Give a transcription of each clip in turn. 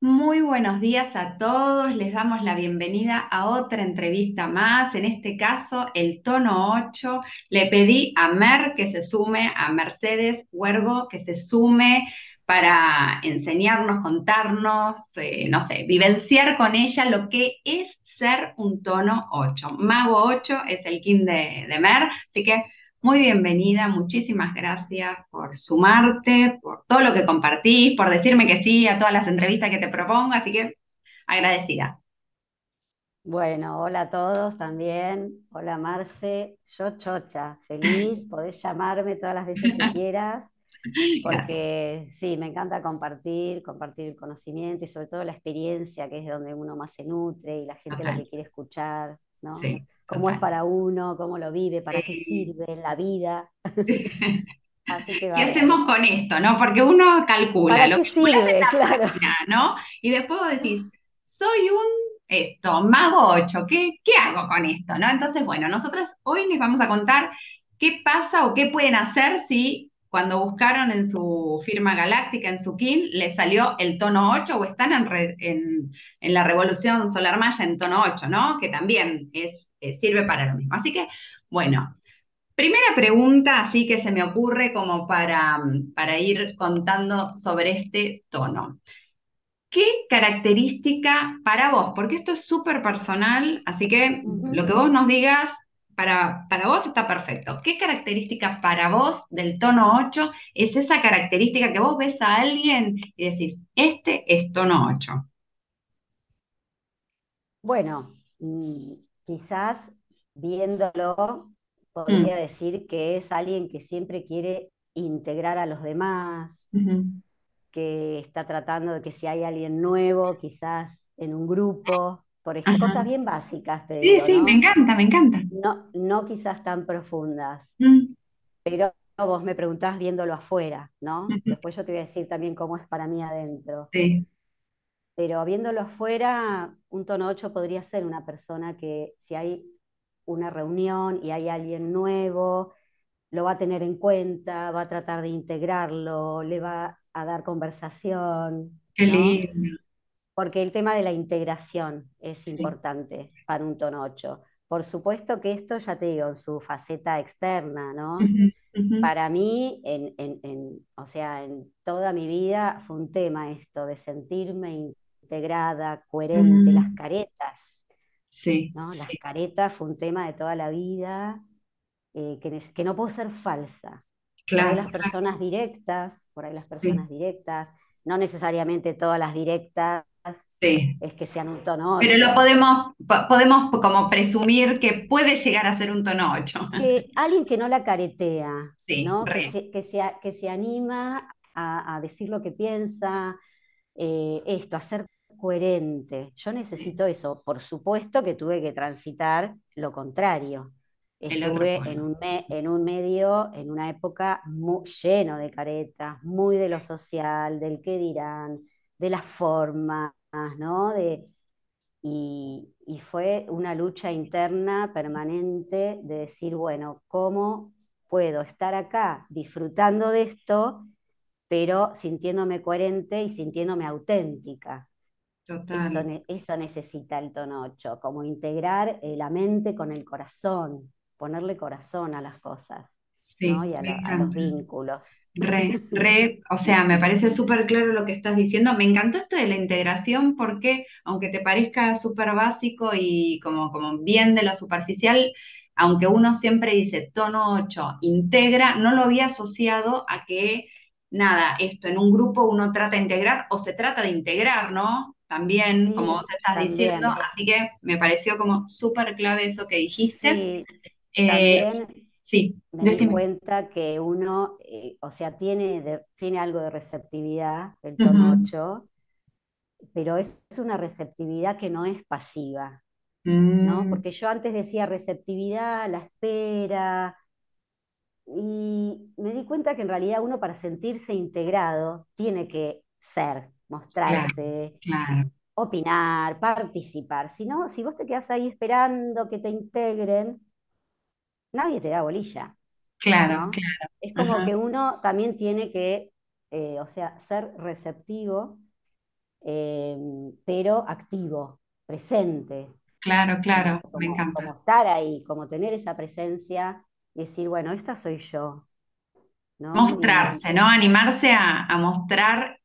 Muy buenos días a todos, les damos la bienvenida a otra entrevista más, en este caso el tono 8. Le pedí a Mer que se sume, a Mercedes Huergo que se sume para enseñarnos, contarnos, eh, no sé, vivenciar con ella lo que es ser un tono 8. Mago 8 es el kin de, de Mer, así que muy bienvenida, muchísimas gracias por sumarte, por todo lo que compartís, por decirme que sí a todas las entrevistas que te propongo, así que agradecida. Bueno, hola a todos también. Hola Marce, yo chocha, feliz, podés llamarme todas las veces que quieras, porque sí, me encanta compartir, compartir el conocimiento y sobre todo la experiencia, que es donde uno más se nutre y la gente lo que quiere escuchar, ¿no? Sí, Cómo es para uno, cómo lo vive, para qué sirve en la vida. Así que ¿Qué hacemos con esto, no? Porque uno calcula, ¿Para lo qué en sirve? la Claro. máquina, ¿no? Y después vos decís, soy un, esto, mago 8, ¿qué, qué hago con esto, no? Entonces, bueno, nosotras hoy les vamos a contar qué pasa o qué pueden hacer si cuando buscaron en su firma galáctica, en su kin, les salió el tono 8 o están en, re- en- en la revolución solar maya en tono 8, ¿no? Que también es, eh, sirve para lo mismo. Así que, bueno. Primera pregunta, así que se me ocurre como para, para ir contando sobre este tono. ¿Qué característica para vos? Porque esto es súper personal, así que lo que vos nos digas para, para vos está perfecto. ¿Qué característica para vos del tono 8 es esa característica que vos ves a alguien y decís, este es tono 8? Bueno, mm, quizás viéndolo, podría Mm, decir que es alguien que siempre quiere integrar a los demás, que está tratando de que si hay alguien nuevo, quizás en un grupo, por ej- Ajá. cosas bien básicas, te Sí, digo, sí, me ¿no? encanta, me encanta. No, no quizás tan profundas, Mm, pero vos me preguntás viéndolo afuera, ¿no? Después yo te voy a decir también cómo es para mí adentro. Sí, Pero viéndolo afuera, un tono 8 podría ser una persona que si hay una reunión y hay alguien nuevo, lo va a tener en cuenta, va a tratar de integrarlo, le va a dar conversación, qué ¿no? lindo. Porque el tema de la integración es Sí. importante para un tono 8. Por supuesto que esto, ya te digo, en su faceta externa, ¿no? Para mí, en, en- en- o sea, en toda mi vida fue un tema esto de sentirme integrada, coherente, las Mm, caretas, sí, ¿no? Las caretas fue un tema de toda la vida, eh, que, no puedo ser falsa. Por ahí claro, las personas directas, por ahí las sí, personas directas, no necesariamente todas las directas sí. es que sean un tono Pero lo 8. podemos, po- podemos como presumir que puede llegar a ser un tono 8. Que alguien que no la caretea, Sí, ¿no? Que se, que se, a- que se anima a, a decir lo que piensa, eh, esto, a ser coherente. Yo Sí, necesito eso. Por supuesto que tuve que transitar lo contrario. Estuve en un, me- en un medio, en una época mu- lleno de caretas, muy de lo social, del qué dirán, de las formas, ¿no? De, y, y fue una lucha interna permanente de decir, bueno, ¿cómo puedo estar acá disfrutando de esto, pero sintiéndome coherente y sintiéndome auténtica? Eso, Total. ne- eso necesita el tono 8, como integrar eh, la mente con el corazón, ponerle corazón a las cosas, ¿no? Sí, Y a, me lo- a los vínculos. Re, re, o sea, me parece súper claro lo que estás diciendo. Me encantó esto de la integración porque, aunque te parezca súper básico y como, como bien de lo superficial, aunque uno siempre dice tono 8 integra, no lo había asociado a que, nada, esto en un grupo uno trata de integrar o se trata de integrar, ¿no? También, como vos estás diciendo, así que me pareció como súper clave eso que dijiste. Sí, Eh, también sí, me di cuenta que uno, eh, o sea, tiene, de- tiene algo de receptividad, el tono Ujú. 8, pero es una receptividad que no es pasiva, ¿no? Mm, Porque yo antes decía receptividad, la espera, y me di cuenta que en realidad uno para sentirse integrado tiene que ser, claro, mostrarse, claro. opinar, participar. Si no, si vos te quedás ahí esperando que te integren, nadie te da bolilla. Claro, ¿no? claro. Es como Ajá. que uno también tiene que, eh, o sea, ser receptivo eh, pero activo, presente, Claro, claro, ¿no? me Como, como encanta. estar ahí, como tener esa presencia y decir, bueno, esta soy yo, ¿no? Y Mostrarse, ¿no? Animarse a, a mostrar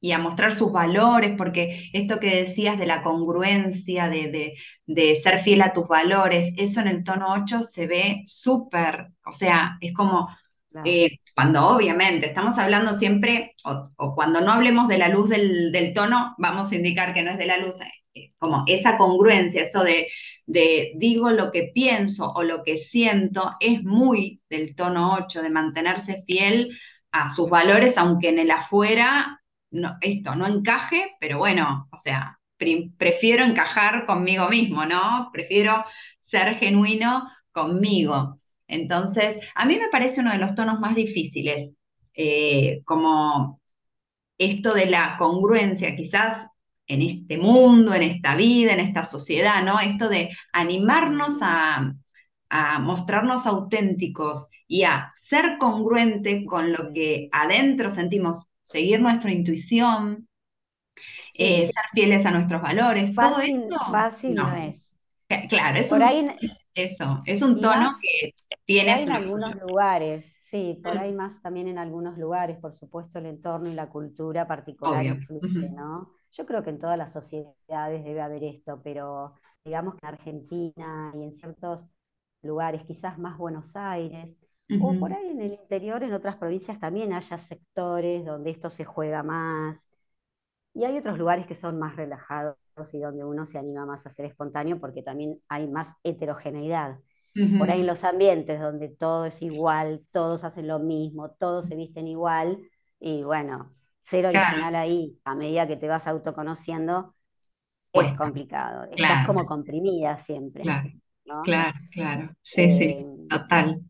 y a mostrar sus valores, porque esto que decías de la congruencia, de, de, de ser fiel a tus valores, eso en el tono 8 se ve súper, o sea, es como claro, eh, cuando obviamente estamos hablando siempre, o, o cuando no hablemos de la luz del, del tono, vamos a indicar que no es de la luz, eh, como esa congruencia, eso de, de digo lo que pienso o lo que siento, es muy del tono 8 de mantenerse fiel a sus valores, aunque en el afuera no, esto no encaje, pero bueno, o sea, pre- prefiero encajar conmigo mismo, ¿no? Prefiero ser genuino conmigo. Entonces, a mí me parece uno de los tonos más difíciles, eh, como esto de la congruencia, quizás en este mundo, en esta vida, en esta sociedad, ¿no? Esto de animarnos a, a mostrarnos auténticos y a ser congruente con lo que adentro sentimos, seguir nuestra intuición, eh, sí, ser fieles a nuestros valores, todo eso, fácil no no. es. Claro, es Por un, ahí, es eso, es un tono más que tiene en algunos lugares, sí, por ahí más también en algunos lugares, por supuesto el entorno y la cultura particular Obvio. influye, ¿no? Yo creo que en todas las sociedades debe haber esto, pero digamos que en Argentina y en ciertos lugares, quizás más Buenos Aires, o por ahí en el interior, en otras provincias también haya sectores donde esto se juega más, y hay otros lugares que son más relajados y donde uno se anima más a ser espontáneo porque también hay más heterogeneidad. Por ahí en los ambientes donde todo es igual, todos hacen lo mismo, todos se visten igual, y bueno, ser Claro, original ahí, a medida que te vas autoconociendo, es complicado. Estás como comprimida siempre, claro, ¿no? claro, claro. Sí, Eh, sí, total,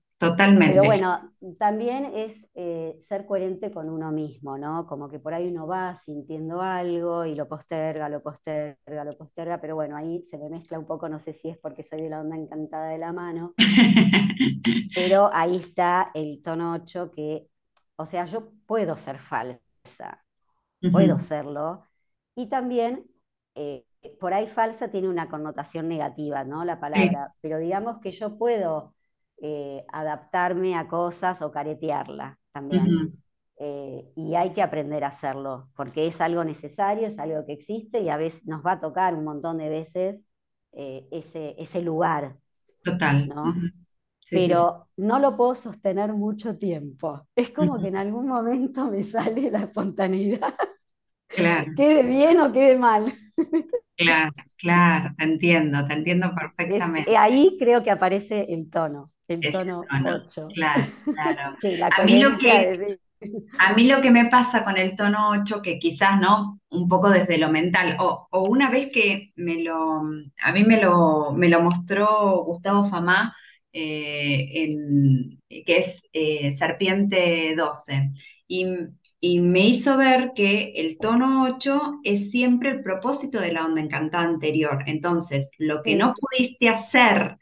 pero totalmente. bueno, también es eh, ser coherente con uno mismo, ¿no? Como que por ahí uno va sintiendo algo y lo posterga, lo posterga, lo posterga, pero bueno, ahí se me mezcla un poco, no sé si es porque soy de la onda encantada de la mano, pero ahí está el tono 8 que, o sea, yo puedo ser falsa, puedo serlo, y también eh, por ahí falsa tiene una connotación negativa, ¿no? La Sí, palabra, pero digamos que yo puedo eh, adaptarme a cosas o caretearla también. Eh, y hay que aprender a hacerlo, porque es algo necesario, es algo que existe y a veces nos va a tocar un montón de veces eh, ese, ese lugar, total. ¿no? Sí, sí. pero no lo puedo sostener mucho tiempo. Es como que en algún momento me sale la espontaneidad, Claro, quede bien o quede mal. claro, claro, te entiendo, te entiendo perfectamente. ahí creo que aparece el tono, el tono tono, 8. claro, claro. Sí, la A mí lo que, de. A mí lo que me pasa con el tono 8 que quizás no, un poco desde lo mental, o, o una vez que me lo, a mí me lo, me lo mostró Gustavo Famá, eh, en- que es eh, Serpiente 12, y, y me hizo ver que el tono 8 es siempre el propósito de la onda encantada anterior. Entonces, lo que no pudiste hacer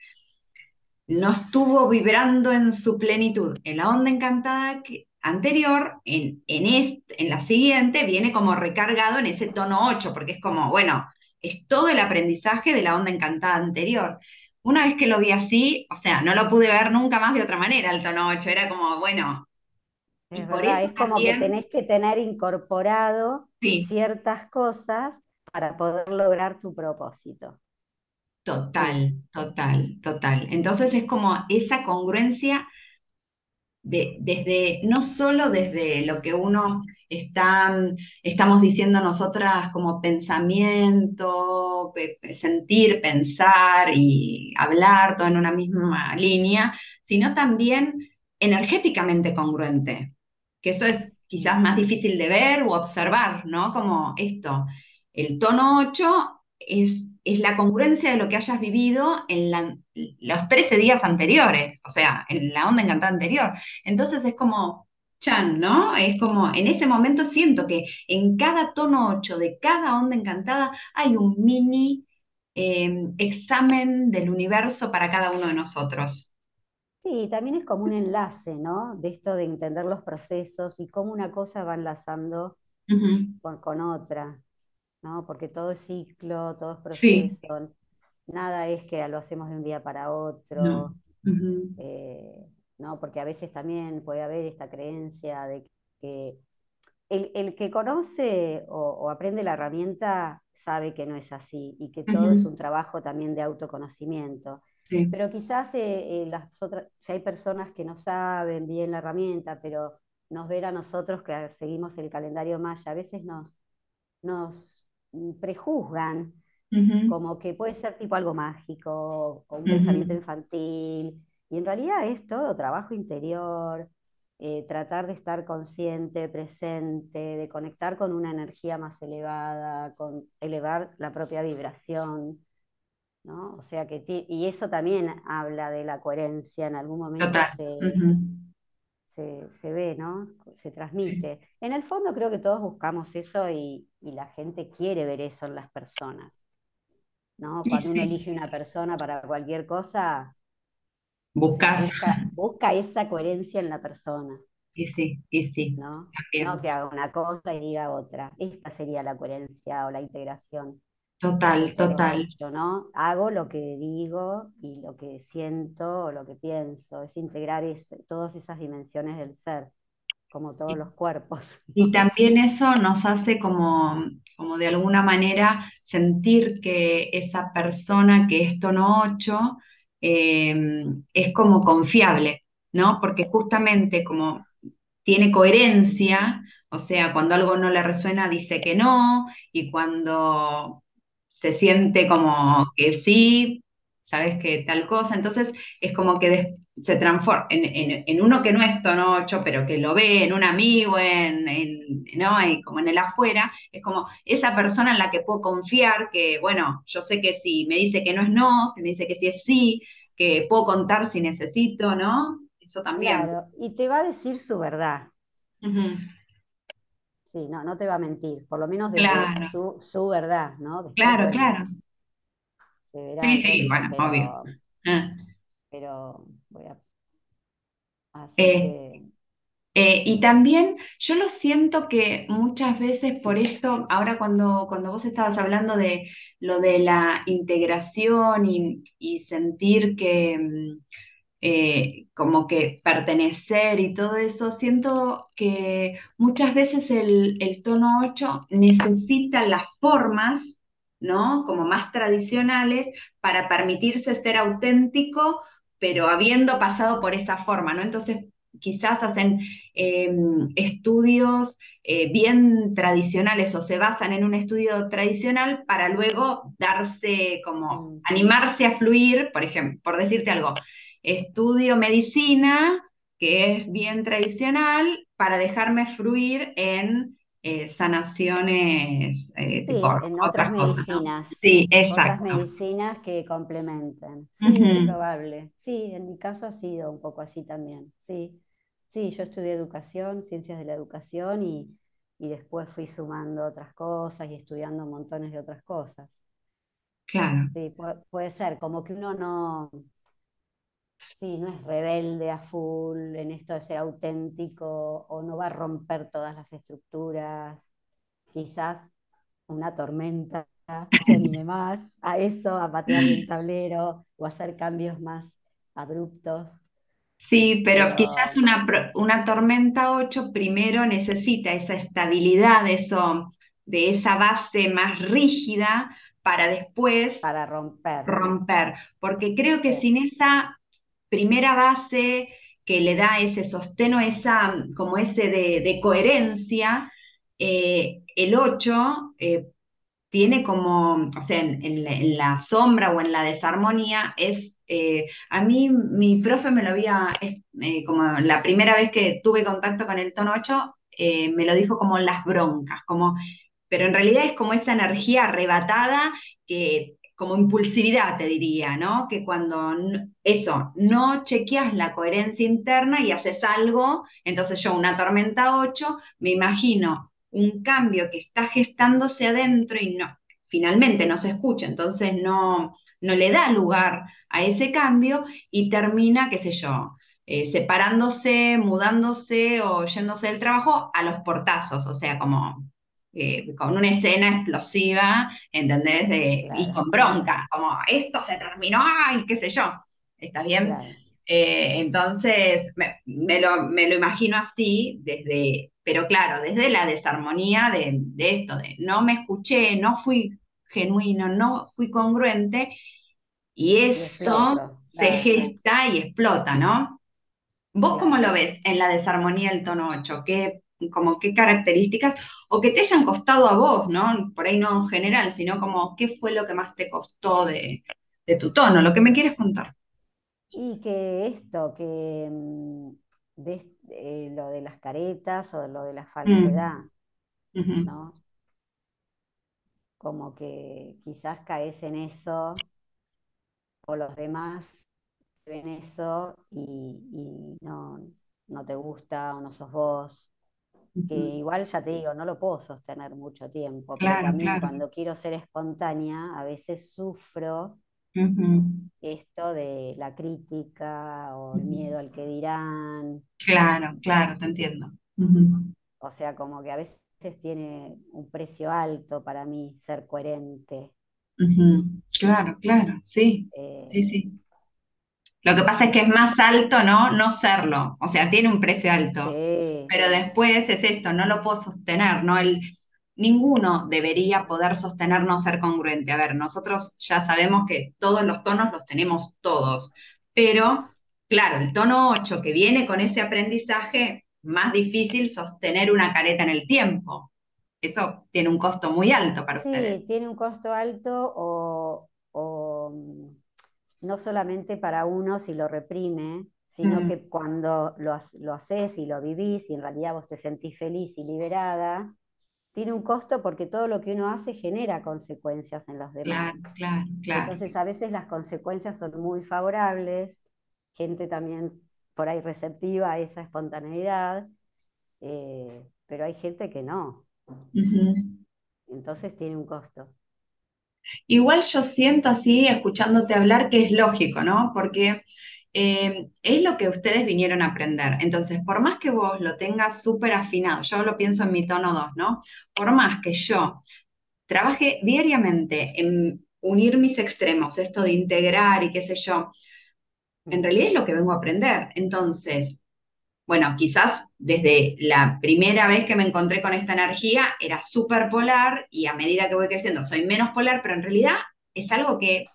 no estuvo vibrando en su plenitud. En la onda encantada anterior, en, en, este, en la siguiente, viene como recargado en ese tono 8, porque es como, bueno, es todo el aprendizaje de la onda encantada anterior. Una vez que lo vi así, o sea, no lo pude ver nunca más de otra manera el tono 8, era como, bueno, y es por verdad, eso es como que tenés que tener incorporado sí, ciertas cosas para poder lograr tu propósito. Total, total, total. Entonces es como esa congruencia de- desde, no solo desde lo que uno está, mm, estamos diciendo nosotras como pensamiento, pe- pe- sentir, pensar y hablar, todo en una misma línea, sino también energéticamente congruente, que eso es quizás más difícil de ver o observar, ¿no? Como esto, el tono 8 es... Es la congruencia de lo que hayas vivido en la- los 13 días anteriores, o sea, en la onda encantada anterior. Entonces es como Chan, ¿no? Es como, en ese momento siento que en cada tono 8 de cada onda encantada hay un mini eh, examen del universo para cada uno de nosotros. Sí, también es como un enlace, ¿no? De esto de entender los procesos y cómo una cosa va enlazando con, con otra. ¿No? Porque todo es ciclo, todo es Sí, proceso, nada es que lo hacemos de un día para no. otro, eh, ¿no? Porque a veces también puede haber esta creencia de que el, el que conoce o, o aprende la herramienta sabe que no es así y que todo es un trabajo también de autoconocimiento. Sí. Pero quizás eh, eh, las otras, si hay personas que no saben bien la herramienta, pero nos ven a nosotros que seguimos el calendario maya, a veces nos, nos prejuzgan como que puede ser tipo algo mágico o un pensamiento infantil, y en realidad es todo trabajo interior, eh, tratar de estar consciente, presente, de conectar con una energía más elevada, con elevar la propia vibración, ¿no? O sea que, y eso también habla de la coherencia, en algún momento se, Ujú. se, se ve, ¿no? Se transmite. En el fondo creo que todos buscamos eso y, y la gente quiere ver eso en las personas. ¿no? Cuando uno sí, elige una persona para cualquier cosa, buscas. busca, busca esa coherencia en la persona, Y sí, y sí, ¿no? No que haga una cosa y diga otra. Esta sería la coherencia o la integración Total, total. 8, ¿no? Hago lo que digo y lo que siento o lo que pienso, es integrar todas esas dimensiones del ser, como todos los cuerpos, Y también eso nos hace como, como de alguna manera sentir que esa persona que es tono 8 eh, es como confiable, ¿no? Porque justamente como tiene coherencia, o sea, cuando algo no le resuena dice que no, y cuando se siente como que sí, sabes que tal cosa, entonces es como que se transforma en, en- en uno que no es tono 8, pero que lo ve en un amigo, en, en- ¿no? Y como en el afuera, es como esa persona en la que puedo confiar, que bueno, yo sé que si me dice que no es no, si me dice que sí es sí, que puedo contar si necesito, ¿no? Eso también. Claro, y te va a decir su verdad, sí, no, no te va a mentir, por lo menos Claro, su, su verdad, ¿no? Después, claro, claro. se verá Sí, sí, bueno, obvio. Ah. pero voy a, así Eh, eh, y también yo lo siento que muchas veces por esto, ahora cuando, cuando vos estabas hablando de lo de la integración y, y sentir que, mm, eh, como que pertenecer y todo eso, siento que muchas veces el, el tono 8 necesita las formas, ¿no? Como más tradicionales para permitirse ser auténtico, pero habiendo pasado por esa forma, ¿no? Entonces, quizás hacen eh, estudios eh, bien tradicionales o se basan en un estudio tradicional para luego darse como mm, animarse a fluir, por ejemplo, por decirte algo, Estudio medicina, que es bien tradicional, para dejarme fluir en eh, sanaciones, eh, sí, en otras otras cosas, ¿no? medicinas, Sí, otras exacto. medicinas que complementen. Sí, es probable. Sí, en mi caso ha sido un poco así también. Sí, sí, yo estudié educación, ciencias de la educación y, y después fui sumando otras cosas y estudiando montones de otras cosas. claro. Sí, pu- puede ser, como que uno no, sí, no es rebelde a full en esto de ser auténtico o no va a romper todas las estructuras. Quizás una tormenta se anime más a eso, a patearle un tablero o a hacer cambios más abruptos, Sí, pero quizás una, una tormenta 8 primero necesita esa estabilidad, eso, de esa base más rígida para después para romper. romper, porque creo que sin esa primera base que le da ese sostén o esa, como ese de, coherencia, eh, el 8 eh, tiene como, o sea, en, la, sombra o en la desarmonía, es, eh, a mí mi profe me lo había, como la primera vez que tuve contacto con el tono 8, eh, me lo dijo como las broncas, como pero en realidad es como esa energía arrebatada que como impulsividad te diría, ¿no? Que cuando eso, no chequeas la coherencia interna y haces algo, entonces yo una tormenta 8 me imagino un cambio que está gestándose adentro y no, finalmente no se escucha, entonces no, no le da lugar a ese cambio y termina, qué sé yo, eh, separándose, mudándose o yéndose del trabajo a los portazos, o sea, como eh, con una escena explosiva, ¿entendés? De, y con bronca, como esto se terminó, y qué sé yo, ¿está bien? claro, Eh, entonces, me, me lo, me lo imagino así, desde, pero claro, desde la desarmonía de, de esto, de no me escuché, no fui genuino, no fui congruente, y eso se gesta y explota, ¿no? ¿Vos cómo lo ves en la desarmonía del tono 8? ¿Qué, como qué características, o que te hayan costado a vos, ¿no? Por ahí no en general, sino como qué fue lo que más te costó de, de tu tono, lo que me quieres contar. Y que esto, que mm, de, eh, lo de las caretas o lo de la falsedad, Mm, ¿no? Como que quizás caes en eso o los demás ven eso y, y no, no te gusta o no sos vos. Que igual ya te digo, no lo puedo sostener mucho tiempo, pero Claro, también claro. cuando quiero ser espontánea, a veces sufro esto de la crítica o el miedo al que dirán. Claro, claro, te entiendo. O sea, como que a veces tiene un precio alto para mí ser coherente. Claro, claro, sí, sí, Eh, sí. Lo que pasa es que es más alto, ¿no? No serlo. O sea, tiene un precio alto. sí, Pero después es esto, no lo puedo sostener, ¿no? El, ninguno debería poder sostener no ser congruente. A ver, nosotros ya sabemos que todos los tonos los tenemos todos. Pero, claro, el tono 8 que viene con ese aprendizaje, más difícil sostener una careta en el tiempo. Eso tiene un costo muy alto para ustedes. sí, tiene un costo alto o, o, mm, no solamente para uno si lo reprime, sino Mm, que cuando lo, lo haces y lo vivís y en realidad vos te sentís feliz y liberada, tiene un costo porque todo lo que uno hace genera consecuencias en los demás. claro, claro, claro. Entonces a veces las consecuencias son muy favorables, gente también por ahí receptiva a esa espontaneidad, eh, pero hay gente que no, entonces tiene un costo. Igual yo siento así, escuchándote hablar, que es lógico, ¿no? Porque eh, es lo que ustedes vinieron a aprender. Entonces, por más que vos lo tengas súper afinado, yo lo pienso en mi tono 2, ¿no? Por más que yo trabaje diariamente en unir mis extremos, esto de integrar y qué sé yo, en realidad es lo que vengo a aprender. Entonces, bueno, quizás desde la primera vez que me encontré con esta energía era súper polar y a medida que voy creciendo soy menos polar, pero en realidad es algo que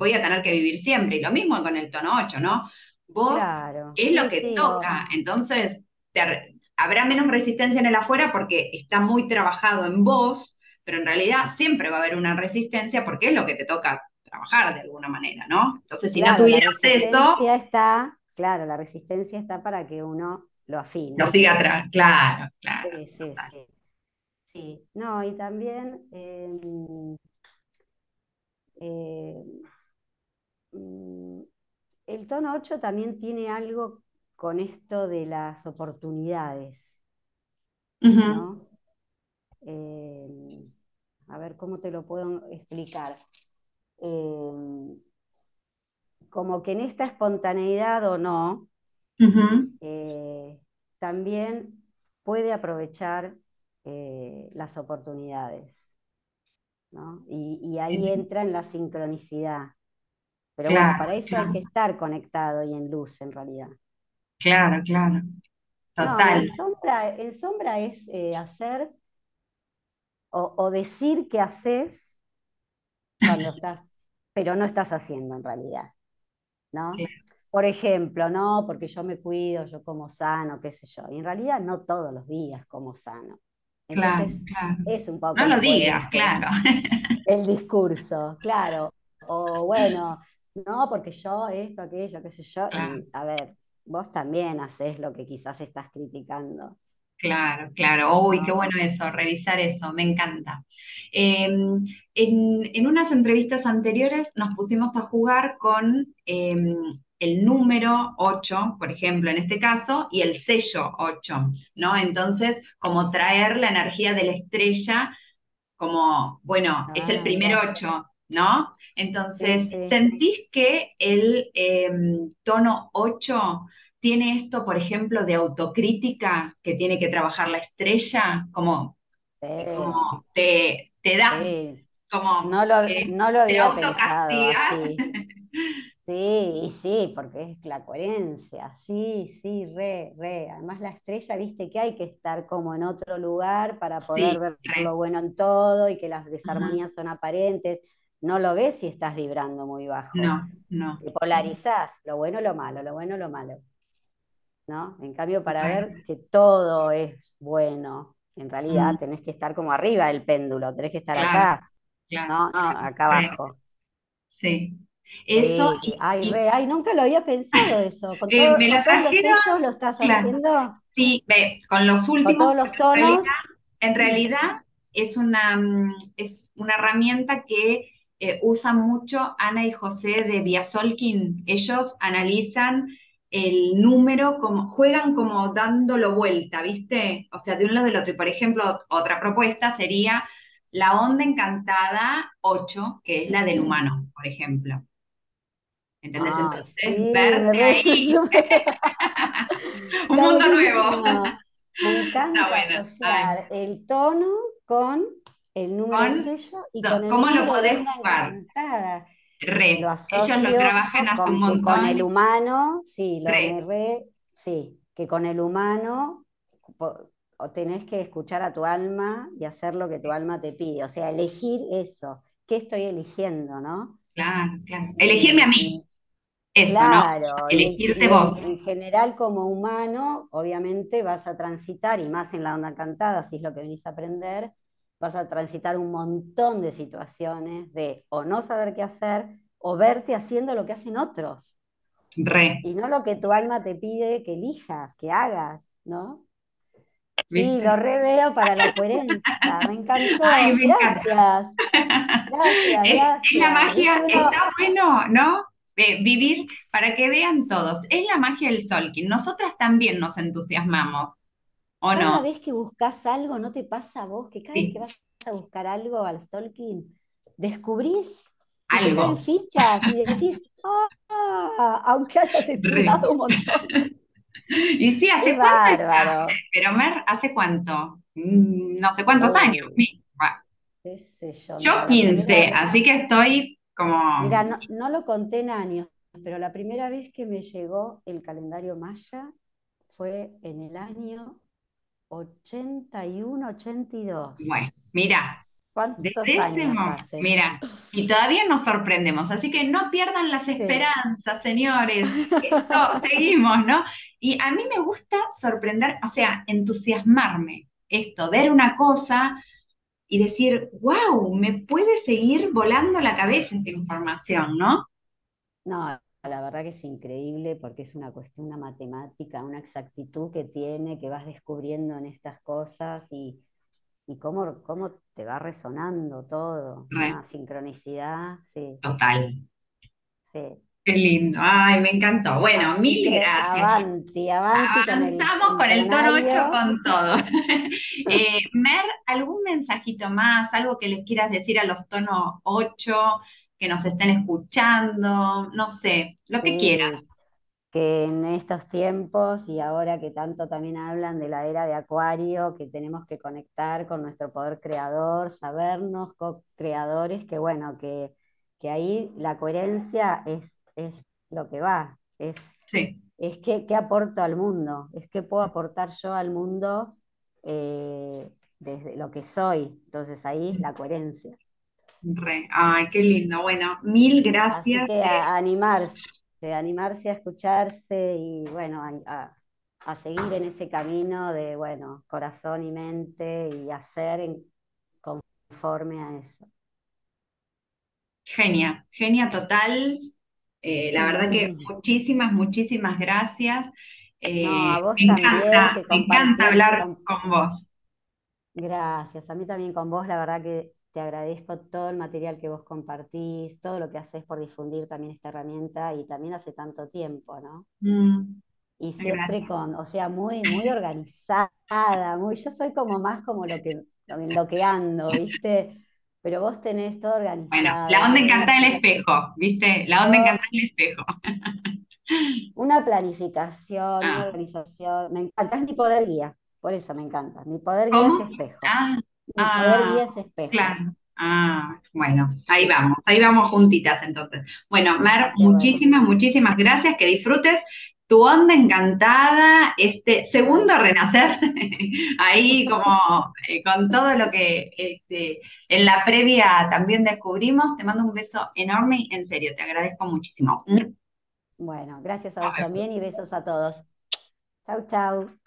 voy a tener que vivir siempre. Y lo mismo con el tono 8, ¿no? Vos Claro, es lo sí, que sí, o, toca, entonces te- habrá menos resistencia en el afuera porque está muy trabajado en vos, pero en realidad siempre va a haber una resistencia porque es lo que te toca trabajar de alguna manera, ¿no? Entonces, si no la tuvieras eso, resistencia está, claro, la resistencia está para que uno lo lo afine. sigue atrás. Claro, claro, Sí, sí, sí. Sí, no, y también em, eh, el tono 8 también tiene algo con esto de las oportunidades, ¿no? Eh, a ver cómo te lo puedo explicar. Eh, como que en esta espontaneidad o no, eh, también puede aprovechar las oportunidades, ¿no? Y, y ahí entra en la sincronicidad. Pero bueno, Claro, para eso hay que estar conectado y en luz en realidad. claro, claro, No, total. en sombra, en sombra es eh, hacer o, o decir que haces cuando estás, pero no estás haciendo en realidad, ¿no? Por ejemplo, no, porque yo me cuido, yo como sano, qué sé yo. Y en realidad no todos los días como sano. Entonces claro. es un No poco lo digas, claro. el discurso, claro. O bueno, no, porque yo esto, aquello, qué sé yo. Claro, Y a ver, vos también haces lo que quizás estás criticando, claro, claro. Uy, qué ¿no? bueno eso, revisar eso, me encanta. Eh, en, en unas entrevistas anteriores nos pusimos a jugar con eh, el número 8, por ejemplo, en este caso, y el sello 8, ¿no? Entonces, como traer la energía de la estrella como, bueno, es el Ah, primer mirá. ocho, ¿no? Sí, Entonces, sí. ¿sentís que el eh, tono 8 tiene esto, por ejemplo, de autocrítica que tiene que trabajar la estrella? Como como te, te da, como no lo, no lo había pensado así. Sí, sí, porque es la coherencia, sí, sí, re, re. Además la estrella, viste que hay que estar como en otro lugar para poder ver lo bueno en todo y que las desarmonías son aparentes. No lo ves si estás vibrando muy bajo. No, no. Te polarizás, lo bueno, lo malo, lo bueno, lo malo. ¿No? En cambio, para ver que todo es bueno, en realidad tenés que estar como arriba del péndulo, tenés que estar acá, ¿no? acá abajo. Sí. Eso. ay, ay, nunca lo había pensado eso. Con, eh, me lo todos los sellos lo estás haciendo. Sí, ve, con los últimos. todos los tonos. En realidad, es, una, mm, es una herramienta que eh, usan mucho Ana y José de Biasolkin. Ellos analizan el número, como, juegan como dándolo vuelta, ¿viste? O sea, de un lado del otro. Y por ejemplo, otra propuesta sería la onda encantada 8, que es la del humano, por ejemplo. ¿Entendés? Entonces, verte ahí. Un mundo nuevo. Me encanta asociar el tono con el número de sello y con el ¿Cómo lo podés jugar? Re. Ellos lo trabajan a su montón. Con el humano, sí, lo re. sí, que con el humano o tenés que escuchar a tu alma y hacer lo que tu alma te pide. O sea, elegir eso. ¿Qué estoy eligiendo, no? Claro, claro. Elegirme a mí. Eso, claro, Elegirte vos. En general, como humano, obviamente vas a transitar, y más en la onda cantada, si es lo que venís a aprender, vas a transitar un montón de situaciones de o no saber qué hacer, o verte haciendo lo que hacen otros. Re. Y no lo que tu alma te pide que elijas, que hagas, ¿no? Sí, lo reveo para la coherencia. Me encantó. gracias. Gracias, gracias. Es la magia, está bueno, ¿no? vivir para que vean todos. Es la magia del Solkin. Nosotras también nos entusiasmamos. ¿O no? Cada vez que buscas algo, ¿no te pasa a vos que cada vez que vas a buscar algo al Stalking, descubrís algo. fichas y decís, ah, aunque hayas estudiado un montón. Y sí, hace cuánto. Bárbaro. Pero Mer, ¿hace cuánto? Mm, no sé cuántos años. yo? Yo 15, así que estoy Mira, no, lo conté en años, pero la primera vez que me llegó el calendario maya fue en el año 81, 82. Bueno, mira. ¿Cuántos años Mira, y todavía nos sorprendemos, así que no pierdan las esperanzas, señores. Esto, seguimos, ¿no? Y a mí me gusta sorprender, o sea, entusiasmarme. Esto, ver una cosa y decir, wow, me puede seguir volando la cabeza esta información, ¿no? No, la verdad que es increíble porque es una cuestión, una matemática, una exactitud que tiene, que vas descubriendo en estas cosas y, y cómo, cómo te va resonando todo, una sincronicidad, sí. Total. Sí. Qué lindo, ay, me encantó. Bueno, mil gracias. Avanti, avanti Avanzamos con el, tono 8 con todo. eh, Mer, ¿algún mensajito más? ¿Algo que les quieras decir a los tonos 8 que nos estén escuchando? No sé, lo que quieras. Que en estos tiempos y ahora que tanto también hablan de la era de Acuario, que tenemos que conectar con nuestro poder creador, sabernos co-creadores, que bueno, que, que ahí la coherencia es es lo que va, es, es que, qué aporto al mundo, es qué puedo aportar yo al mundo eh, desde lo que soy. Entonces ahí es la coherencia. Ay, qué lindo. Bueno, mil gracias. Así que a, animarse, animarse a escucharse y bueno, a, seguir en ese camino de, bueno, corazón y mente y hacer conforme a eso. Genia, genia total. Eh, la verdad que muchísimas, muchísimas gracias. Eh, me encanta, me encanta hablar con, vos. Gracias, a mí también con vos, la verdad que te agradezco todo el material que vos compartís, todo lo que haces por difundir también esta herramienta y también hace tanto tiempo, ¿no? Mm, y siempre con, o sea, muy, muy organizada, muy, yo soy como más como lo que, lo que ando, ¿viste? pero vos tenés todo organizado. Bueno, la onda encanta el espejo, ¿viste? La onda encanta el espejo. Una planificación, una ah. organización, me encanta, es mi poder guía, por eso me encanta. Mi poder guía es espejo. Ah, Guía espejo. Claro. Ah, bueno, ahí vamos, ahí vamos juntitas entonces. Bueno, Mer, muchísimas, muchísimas gracias, que disfrutes tu onda encantada, este segundo renacer, ahí como eh, con todo lo que este, en la previa también descubrimos. Te mando un beso enorme en serio, te agradezco muchísimo. Bueno, gracias a vos también y besos a todos. Chau, chau.